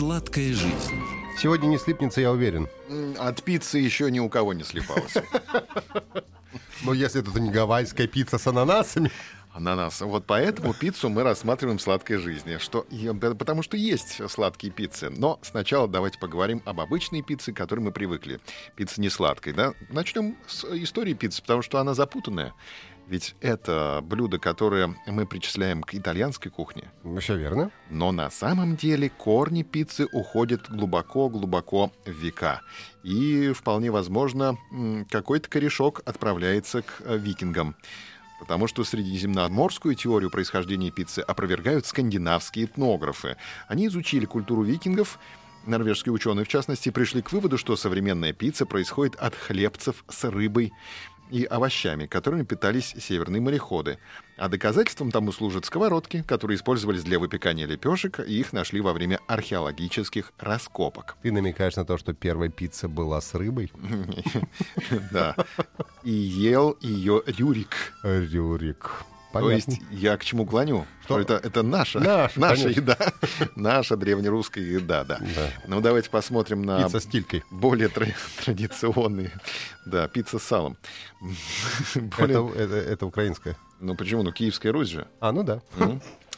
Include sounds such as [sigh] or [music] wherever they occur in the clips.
Сладкая жизнь. Сегодня не слипнется, я уверен. От пиццы еще ни у кого не слипалось. [laughs] Но если это не гавайская пицца с ананасами. Ананас. Вот поэтому пиццу мы рассматриваем в сладкой жизни. Что, да, потому что есть сладкие пиццы. Но сначала давайте поговорим об обычной пицце, к которой мы привыкли. Пицца не сладкой, да? Начнем с истории пиццы, потому что она запутанная. Ведь это блюдо, которое мы причисляем к итальянской кухне. Все верно. Но на самом деле корни пиццы уходят глубоко-глубоко в века. И вполне возможно, какой-то корешок отправляется к э, викингам. Потому что средиземноморскую теорию происхождения пиццы опровергают скандинавские этнографы. Они изучили культуру викингов, норвежские ученые в частности, пришли к выводу, что современная пицца происходит от хлебцев с рыбой и овощами, которыми питались северные мореходы. А доказательством тому служат сковородки, которые использовались для выпекания лепешек, и их нашли во время археологических раскопок. Ты намекаешь на то, что первая пицца была с рыбой? [laughs] Да. И ел ее Рюрик. Рюрик. То Понятно. есть я к чему клоню? Что? Это, это наша, Наша, [laughs] наша конечно. еда. Наша древнерусская еда, да. Да. Ну, давайте посмотрим на Пицца с тилькой. более тра- традиционные. Да, пицца с салом. Более- Это, это, это украинская. Ну, почему? Ну, Киевская Русь же. А, ну да.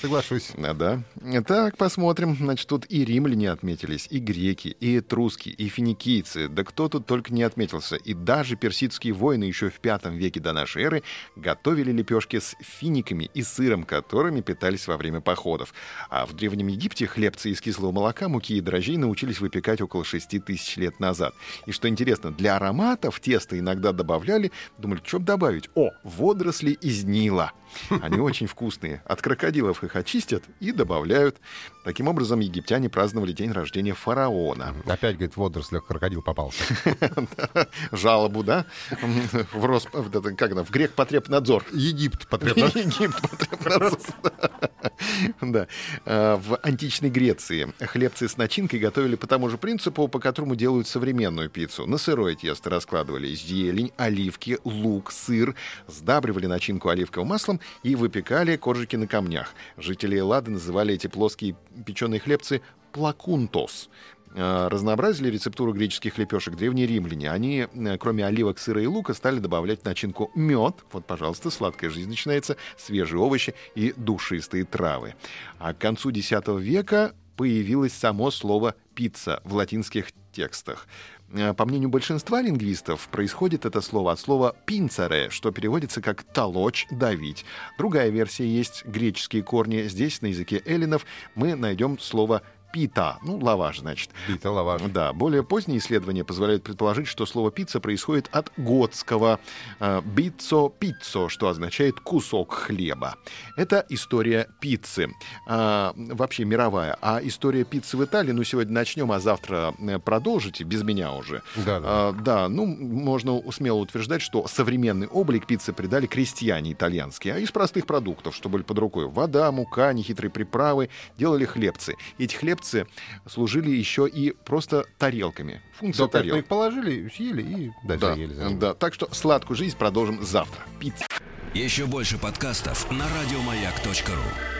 Соглашусь. А, да. Так, посмотрим. Значит, тут и римляне отметились, и греки, и этруски, и финикийцы. Да кто тут только не отметился. И даже персидские воины еще в пятом веке до нашей эры готовили лепешки с финиками и сыром, которыми питались во время походов. А в Древнем Египте хлебцы из кислого молока, муки и дрожжей научились выпекать около 6 тысяч лет назад. И что интересно, для аромата в тесто иногда добавляли, думали, что добавить? О, водоросли из Нила. Они очень вкусные. От крокодилов их очистят и добавляют. Таким образом, египтяне праздновали день рождения фараона. Опять, говорит, в водорослях крокодил попался. [laughs] Жалобу, да? В, Рос... в Грекпотребнадзор. Египет потребно. [laughs] Египет. [laughs] Да. А, В античной Греции хлебцы с начинкой готовили по тому же принципу, по которому делают современную пиццу. На сырое тесто раскладывали зелень, оливки, лук, сыр, сдабривали начинку оливковым маслом и выпекали коржики на камнях. Жители Эллады называли эти плоские печеные хлебцы плакунтос. А, Разнообразили рецептуру греческих лепешек древние римляне. Они, э, кроме оливок, сыра и лука, стали добавлять в начинку мед. Вот, пожалуйста, сладкая жизнь начинается, свежие овощи и душистые травы. А к концу X века появилось само слово «пицца» в латинских текстах. Э, По мнению большинства лингвистов, происходит это слово от слова «пинцере», что переводится как «толочь», «давить». Другая версия есть греческие корни. Здесь, на языке эллинов, мы найдем слово «пита», ну, лаваш, значит. Бита лаваш. Да, более поздние исследования позволяют предположить, что слово «пицца» происходит от готского э, «биццо пиццо», что означает «кусок хлеба». Это история пиццы, А, вообще мировая. А история пиццы в Италии, ну, сегодня начнем, а завтра э, продолжите, без меня уже. Да, да. А, да, ну, можно смело утверждать, что современный облик пиццы придали крестьяне итальянские, а из простых продуктов, что были под рукой. Вода, мука, нехитрые приправы, делали хлебцы. Эти хлебцы служили еще и просто тарелками. Функция Соответственно, тарелки. их положили, съели и дальше Да, ели. ним. да, так что сладкую жизнь продолжим завтра. Пицца. Еще больше подкастов на радиомаяк.ру.